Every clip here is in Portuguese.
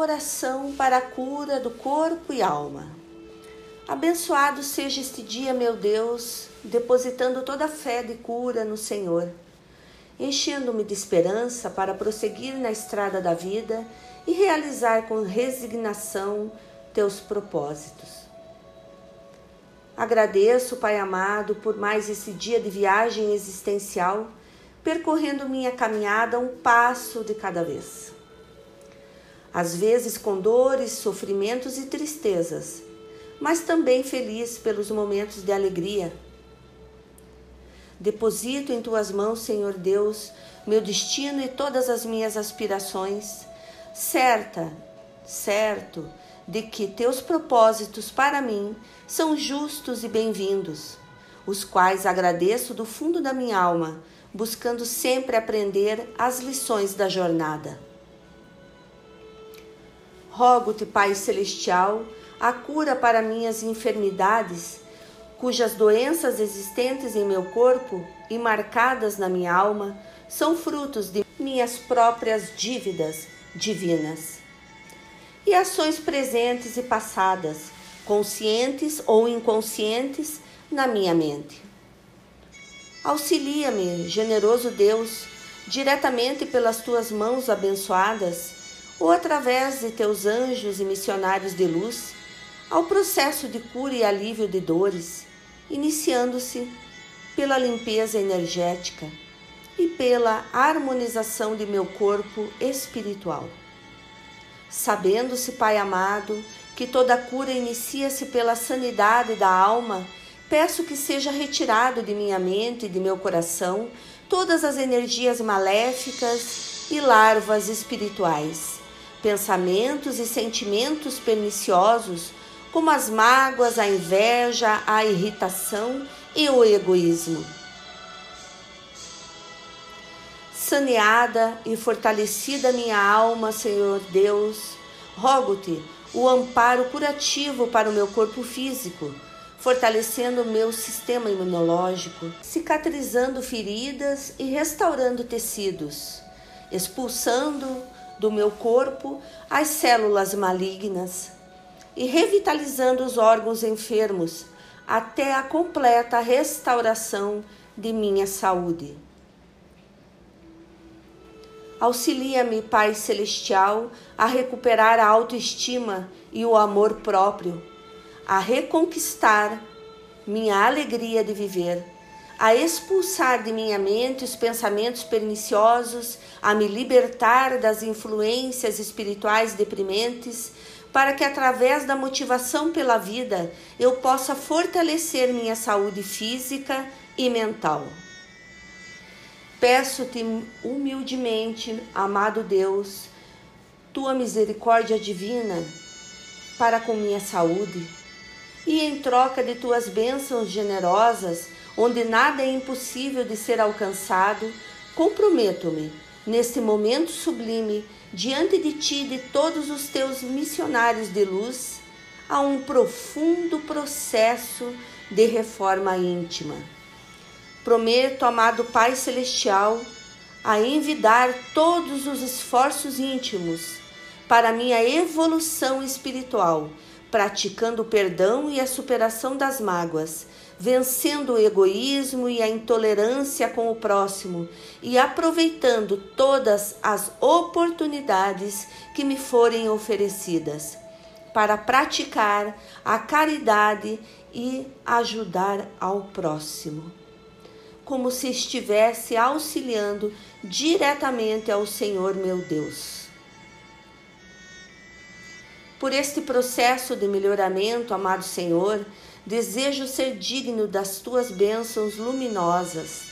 Oração para a cura do corpo e alma. Abençoado seja este dia, meu Deus, depositando toda a fé de cura no Senhor, enchendo-me de esperança para prosseguir na estrada da vida e realizar com resignação teus propósitos. Agradeço, Pai amado, por mais esse dia de viagem existencial, percorrendo minha caminhada um passo de cada vez às vezes com dores, sofrimentos e tristezas, mas também feliz pelos momentos de alegria. Deposito em tuas mãos, Senhor Deus, meu destino e todas as minhas aspirações, certa, certo de que teus propósitos para mim são justos e bem-vindos, os quais agradeço do fundo da minha alma, buscando sempre aprender as lições da jornada. Rogo-te, Pai Celestial, a cura para minhas enfermidades, cujas doenças existentes em meu corpo e marcadas na minha alma são frutos de minhas próprias dívidas divinas. E ações presentes e passadas, conscientes ou inconscientes, na minha mente. Auxilia-me, generoso Deus, diretamente pelas tuas mãos abençoadas ou através de teus anjos e missionários de luz, ao processo de cura e alívio de dores, iniciando-se pela limpeza energética e pela harmonização de meu corpo espiritual. Sabendo-se, Pai amado, que toda cura inicia-se pela sanidade da alma, peço que seja retirado de minha mente e de meu coração todas as energias maléficas e larvas espirituais pensamentos e sentimentos perniciosos, como as mágoas, a inveja, a irritação e o egoísmo. Saneada e fortalecida minha alma, Senhor Deus, rogo-te o amparo curativo para o meu corpo físico, fortalecendo o meu sistema imunológico, cicatrizando feridas e restaurando tecidos, expulsando do meu corpo as células malignas e revitalizando os órgãos enfermos até a completa restauração de minha saúde. Auxilia-me, Pai Celestial, a recuperar a autoestima e o amor próprio, a reconquistar minha alegria de viver a expulsar de minha mente os pensamentos perniciosos, a me libertar das influências espirituais deprimentes, para que através da motivação pela vida eu possa fortalecer minha saúde física e mental. Peço-te humildemente, amado Deus, tua misericórdia divina para com minha saúde, e em troca de tuas bênçãos generosas, onde nada é impossível de ser alcançado, comprometo-me, neste momento sublime, diante de ti e de todos os teus missionários de luz, a um profundo processo de reforma íntima. Prometo, amado Pai Celestial, a envidar todos os esforços íntimos para minha evolução espiritual, praticando o perdão e a superação das mágoas, vencendo o egoísmo e a intolerância com o próximo e aproveitando todas as oportunidades que me forem oferecidas para praticar a caridade e ajudar ao próximo, como se estivesse auxiliando diretamente ao Senhor meu Deus. Por este processo de melhoramento, amado Senhor, Desejo ser digno das tuas bênçãos luminosas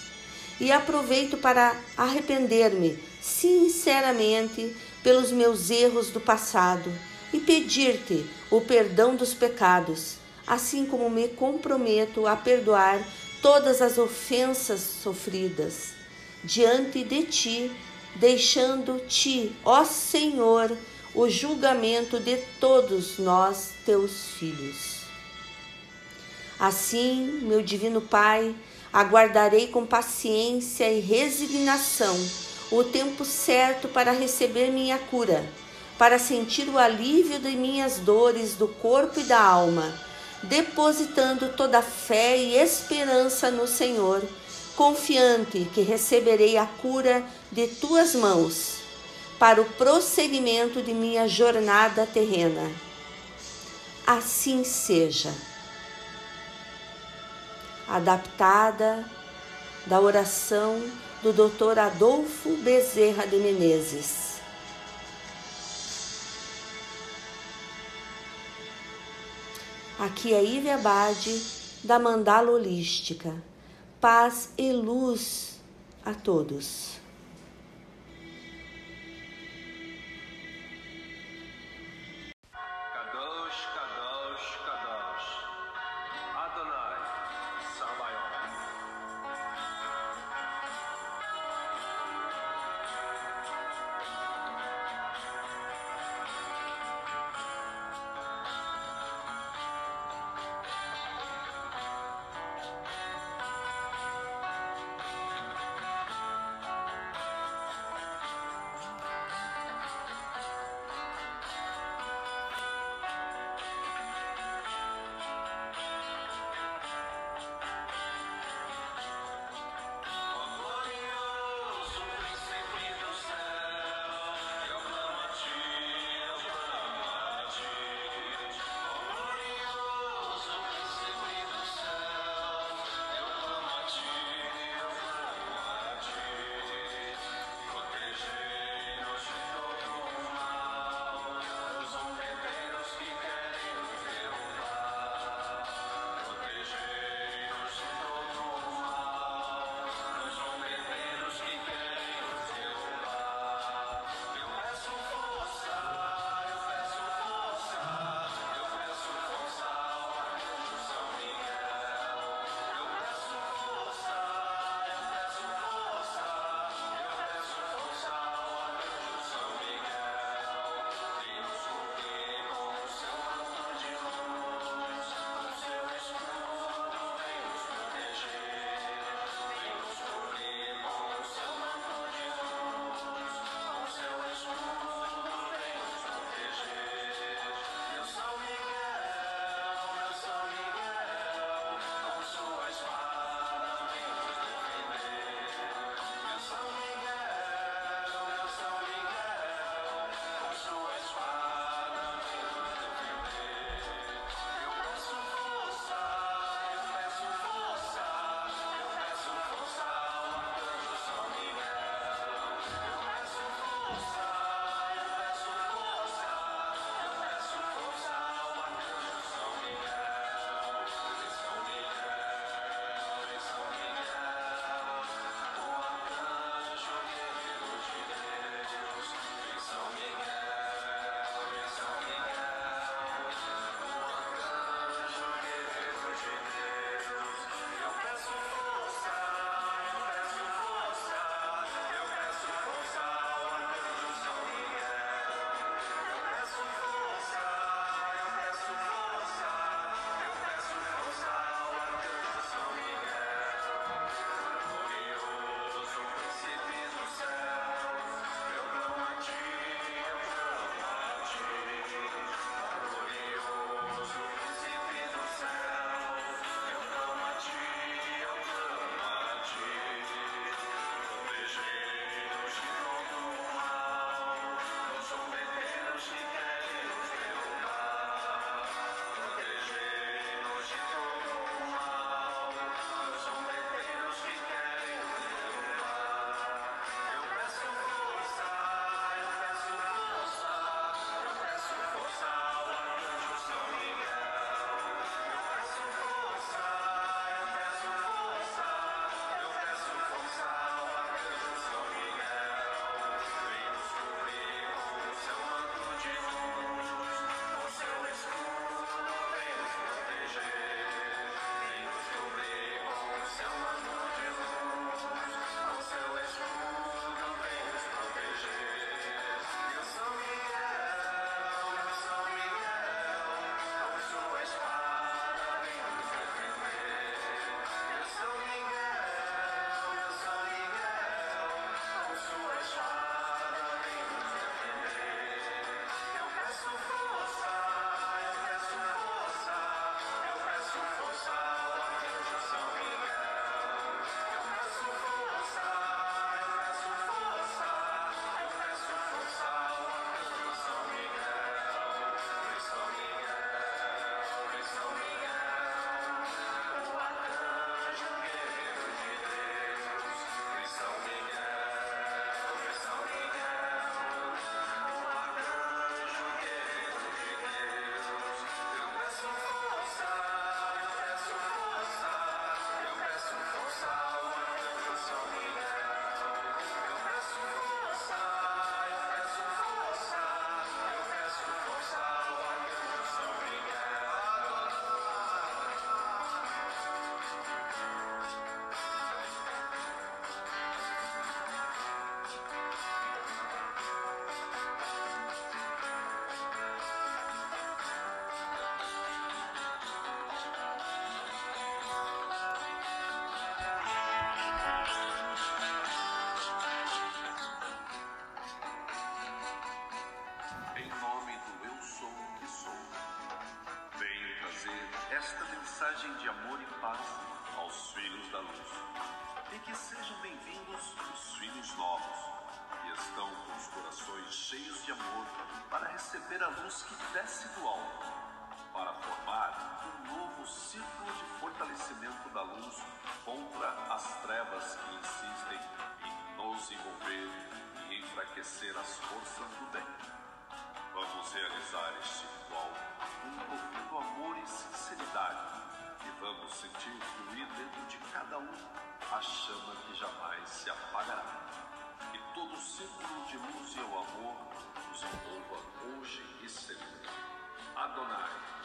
e aproveito para arrepender-me sinceramente pelos meus erros do passado e pedir-te o perdão dos pecados, assim como me comprometo a perdoar todas as ofensas sofridas diante de ti, deixando-te, ó Senhor, o julgamento de todos nós, teus filhos. Assim, meu divino Pai, aguardarei com paciência e resignação o tempo certo para receber minha cura, para sentir o alívio de minhas dores do corpo e da alma, depositando toda a fé e esperança no Senhor, confiante que receberei a cura de tuas mãos para o prosseguimento de minha jornada terrena. Assim seja. Adaptada da oração do Dr. Adolfo Bezerra de Menezes. Aqui é Ive Abade, da Mandala Holística. Paz e luz a todos. Mensagem de amor e paz aos filhos da luz. E que sejam bem-vindos os filhos novos, que estão com os corações cheios de amor para receber a luz que desce do alto, para formar um novo círculo de fortalecimento da luz contra as trevas que insistem em nos envolver e enfraquecer as forças do bem. Vamos realizar este ritual com profundo amor e sinceridade e vamos sentir fluir dentro de cada um a chama que jamais se apagará. E todo círculo de luz e o amor nos envolva hoje e sempre. Adonai.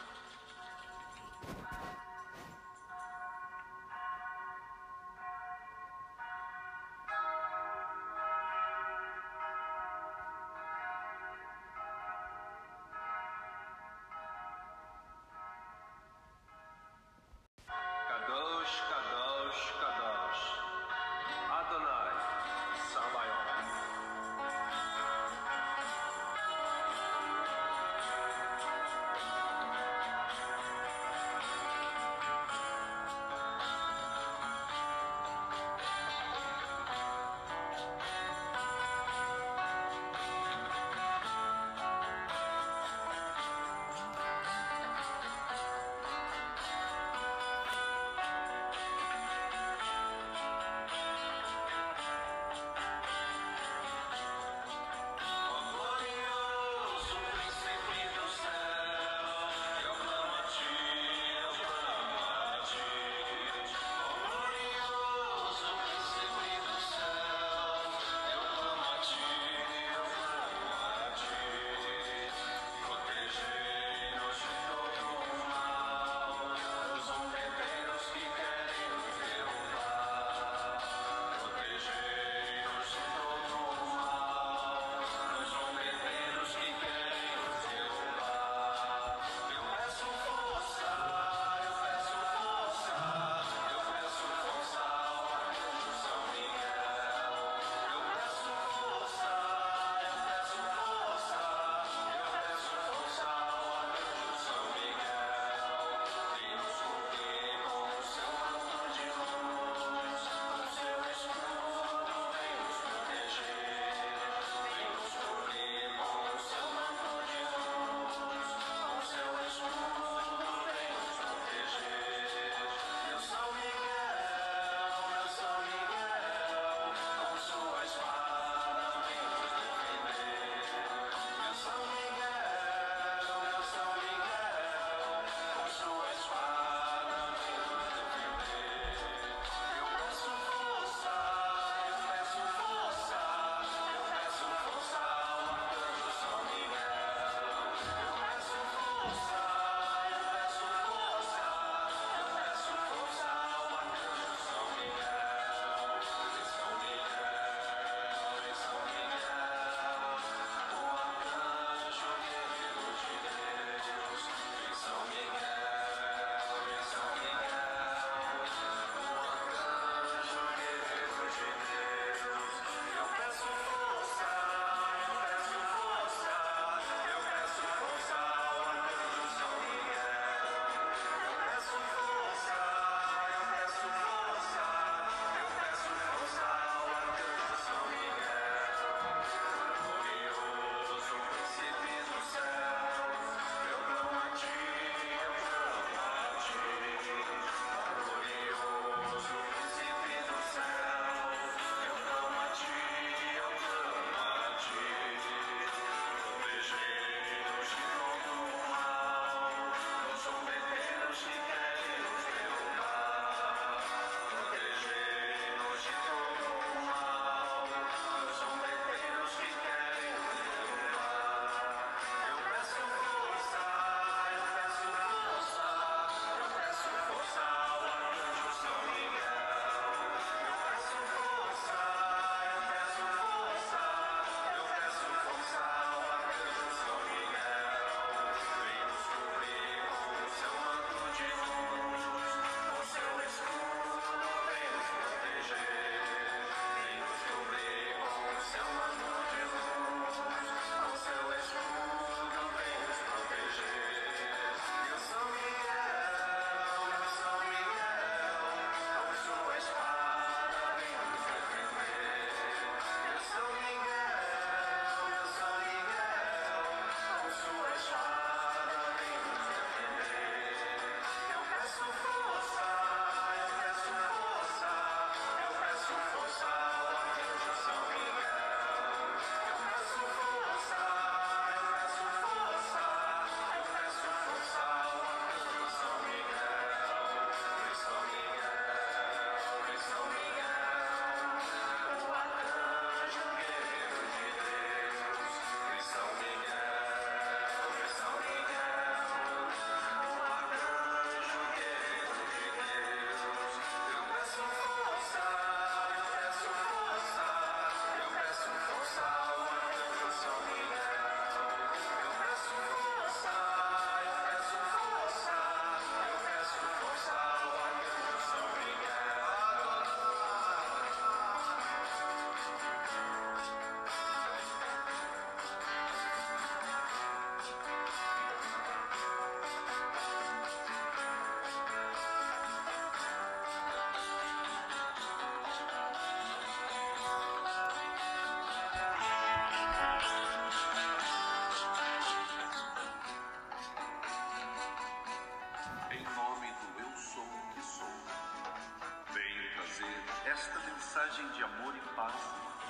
Mensagem de amor e paz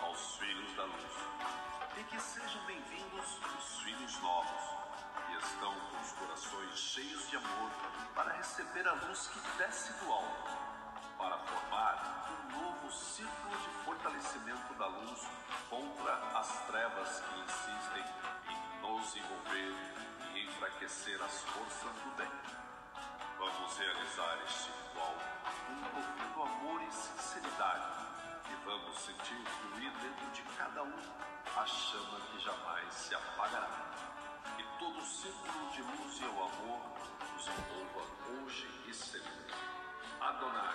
aos filhos da luz. E que sejam bem-vindos os filhos novos, que estão com os corações cheios de amor para receber a luz que desce do alto, para formar um novo círculo de fortalecimento da luz contra as trevas que insistem em nos envolver e enfraquecer as forças do bem. Vamos realizar este ritual com um profundo amor e sinceridade vamos sentir fluir dentro de cada um a chama que jamais se apagará. E todo o círculo de luz e o amor nos envolva hoje e sempre. Adonai.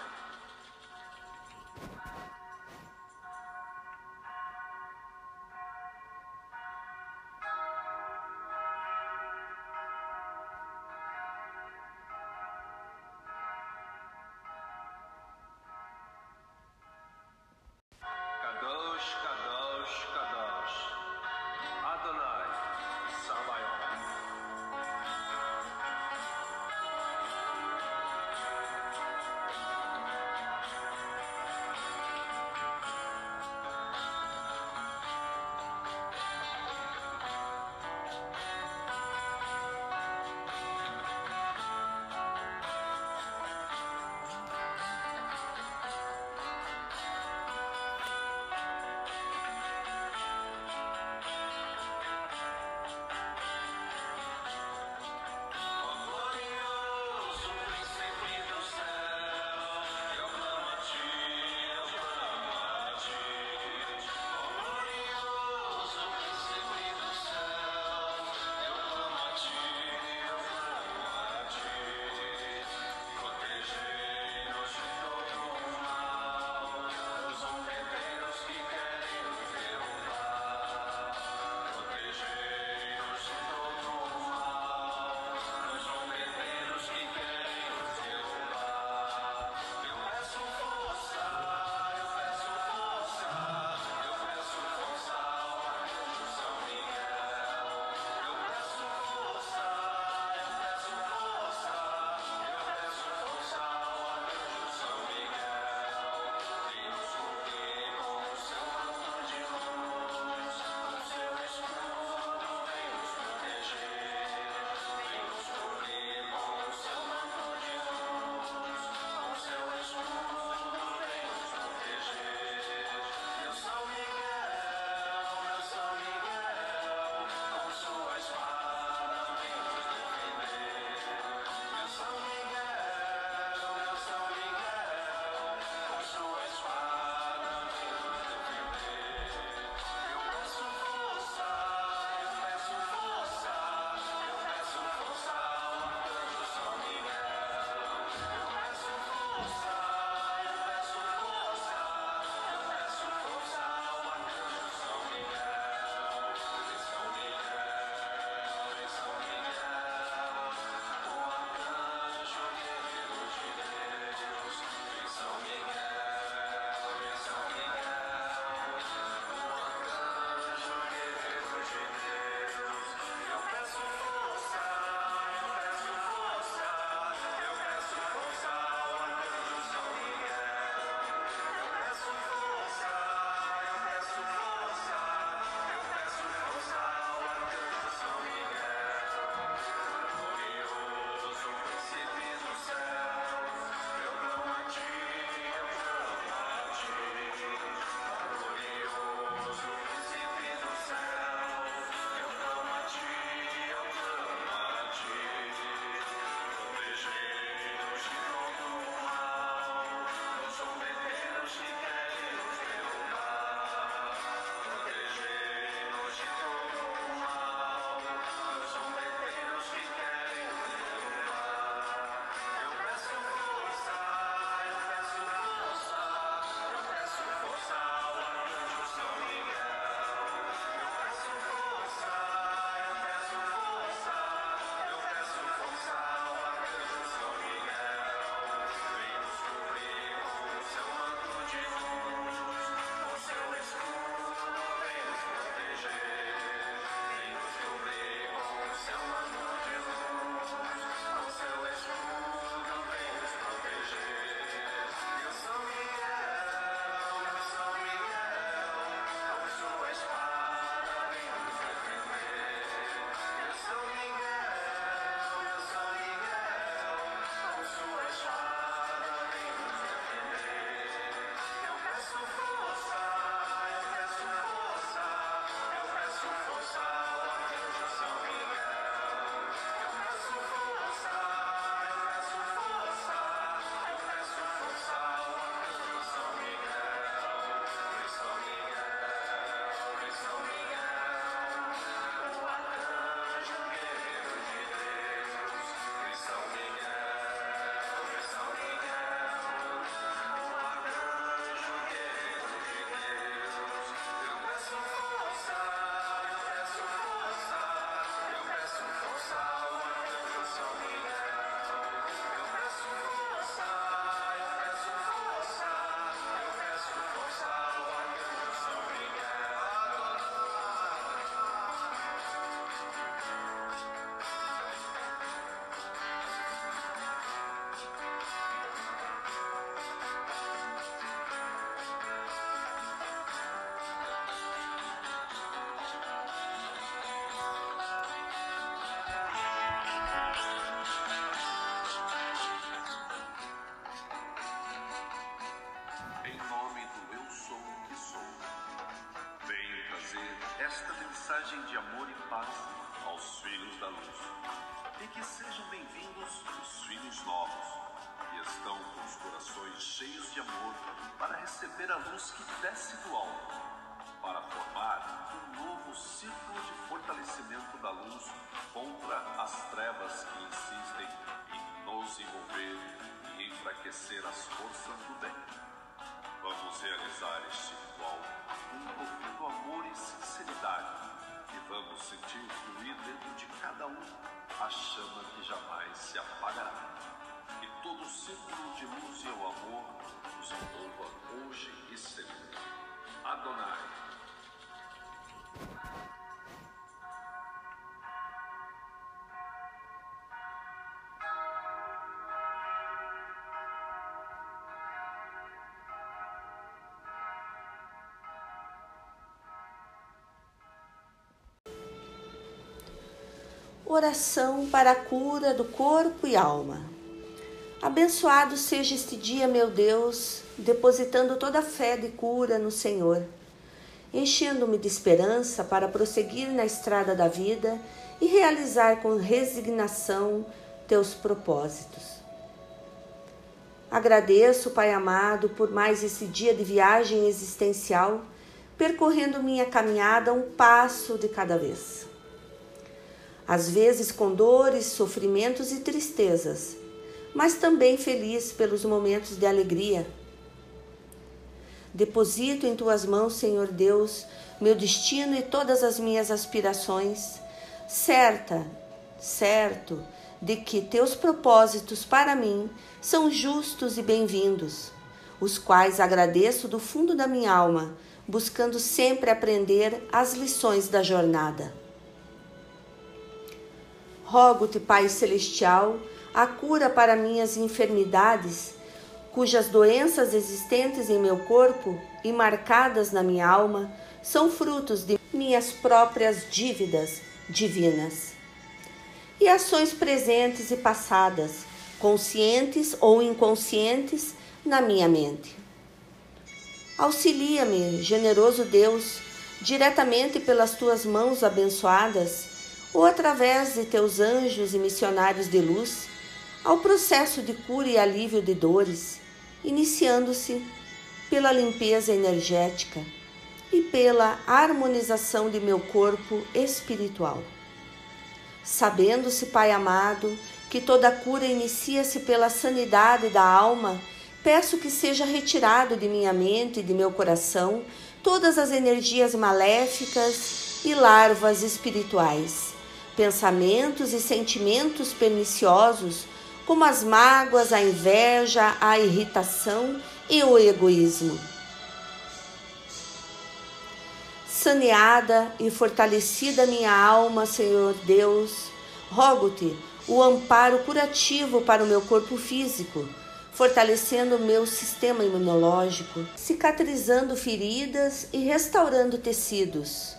Mensagem de amor e paz aos filhos da luz. E que sejam bem-vindos os filhos novos, que estão com os corações cheios de amor para receber a luz que desce do alto, para formar um novo ciclo de fortalecimento da luz contra as trevas que insistem em nos envolver e enfraquecer as forças do bem. Vamos realizar este ritual com um profundo amor e sinceridade e vamos sentir fluir dentro de cada um a chama que jamais se apagará. E todo círculo de luz e o amor nos envolva hoje e sempre. Adonai. Oração para a cura do corpo e alma. Abençoado seja este dia, meu Deus, depositando toda a fé de cura no Senhor, enchendo-me de esperança para prosseguir na estrada da vida e realizar com resignação teus propósitos. Agradeço, Pai amado, por mais esse dia de viagem existencial, percorrendo minha caminhada um passo de cada vez às vezes com dores, sofrimentos e tristezas, mas também feliz pelos momentos de alegria. Deposito em tuas mãos, Senhor Deus, meu destino e todas as minhas aspirações, certa, certo, de que teus propósitos para mim são justos e bem-vindos, os quais agradeço do fundo da minha alma, buscando sempre aprender as lições da jornada. Rogo-te, Pai Celestial, a cura para minhas enfermidades, cujas doenças existentes em meu corpo e marcadas na minha alma são frutos de minhas próprias dívidas divinas. E ações presentes e passadas, conscientes ou inconscientes, na minha mente. Auxilia-me, generoso Deus, diretamente pelas tuas mãos abençoadas ou através de teus anjos e missionários de luz, ao processo de cura e alívio de dores, iniciando-se pela limpeza energética e pela harmonização de meu corpo espiritual. Sabendo-se, Pai amado, que toda cura inicia-se pela sanidade da alma, peço que seja retirado de minha mente e de meu coração todas as energias maléficas e larvas espirituais pensamentos e sentimentos perniciosos, como as mágoas, a inveja, a irritação e o egoísmo. Saneada e fortalecida minha alma, Senhor Deus, rogo-te o amparo curativo para o meu corpo físico, fortalecendo o meu sistema imunológico, cicatrizando feridas e restaurando tecidos,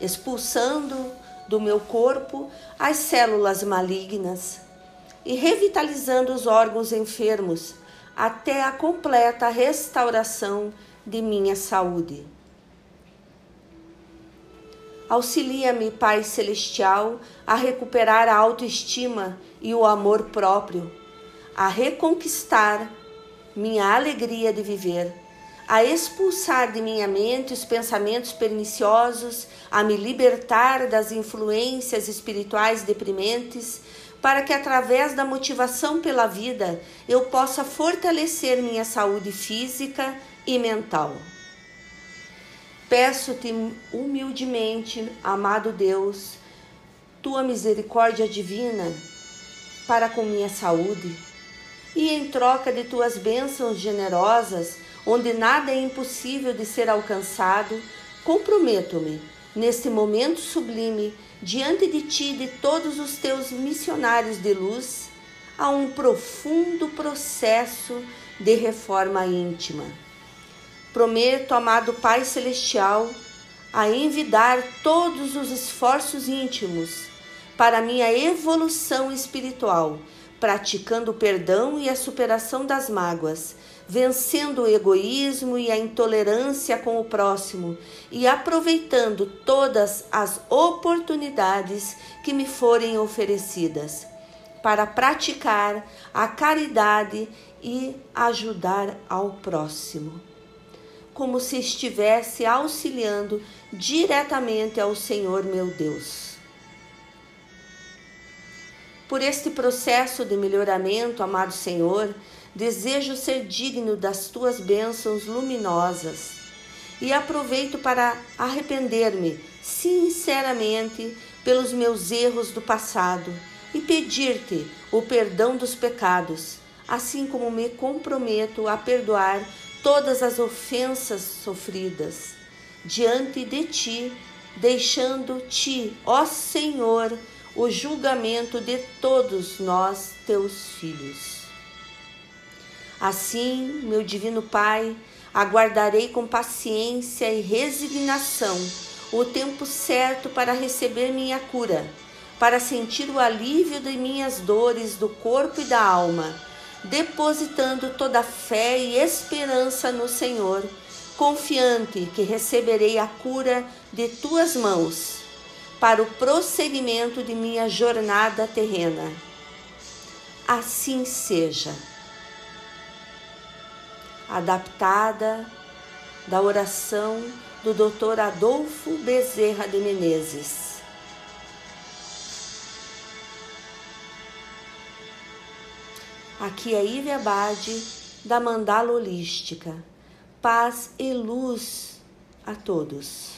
expulsando do meu corpo as células malignas e revitalizando os órgãos enfermos até a completa restauração de minha saúde. Auxilia-me, Pai Celestial, a recuperar a autoestima e o amor próprio, a reconquistar minha alegria de viver a expulsar de minha mente os pensamentos perniciosos, a me libertar das influências espirituais deprimentes, para que através da motivação pela vida eu possa fortalecer minha saúde física e mental. Peço-te humildemente, amado Deus, tua misericórdia divina para com minha saúde, e em troca de tuas bênçãos generosas, onde nada é impossível de ser alcançado, comprometo-me, neste momento sublime, diante de ti e de todos os teus missionários de luz, a um profundo processo de reforma íntima. Prometo, amado Pai Celestial, a envidar todos os esforços íntimos para minha evolução espiritual, praticando o perdão e a superação das mágoas, vencendo o egoísmo e a intolerância com o próximo e aproveitando todas as oportunidades que me forem oferecidas para praticar a caridade e ajudar ao próximo, como se estivesse auxiliando diretamente ao Senhor meu Deus. Por este processo de melhoramento, amado Senhor, desejo ser digno das tuas bênçãos luminosas e aproveito para arrepender-me sinceramente pelos meus erros do passado e pedir-te o perdão dos pecados, assim como me comprometo a perdoar todas as ofensas sofridas diante de ti, deixando-te, ó Senhor, o julgamento de todos nós, teus filhos. Assim, meu divino Pai, aguardarei com paciência e resignação o tempo certo para receber minha cura para sentir o alívio de minhas dores do corpo e da alma, depositando toda a fé e esperança no Senhor, confiante que receberei a cura de tuas mãos para o prosseguimento de minha jornada terrena. Assim seja. Adaptada da oração do Dr. Adolfo Bezerra de Menezes. Aqui é Ive Abade, da Mandala Holística. Paz e luz a todos.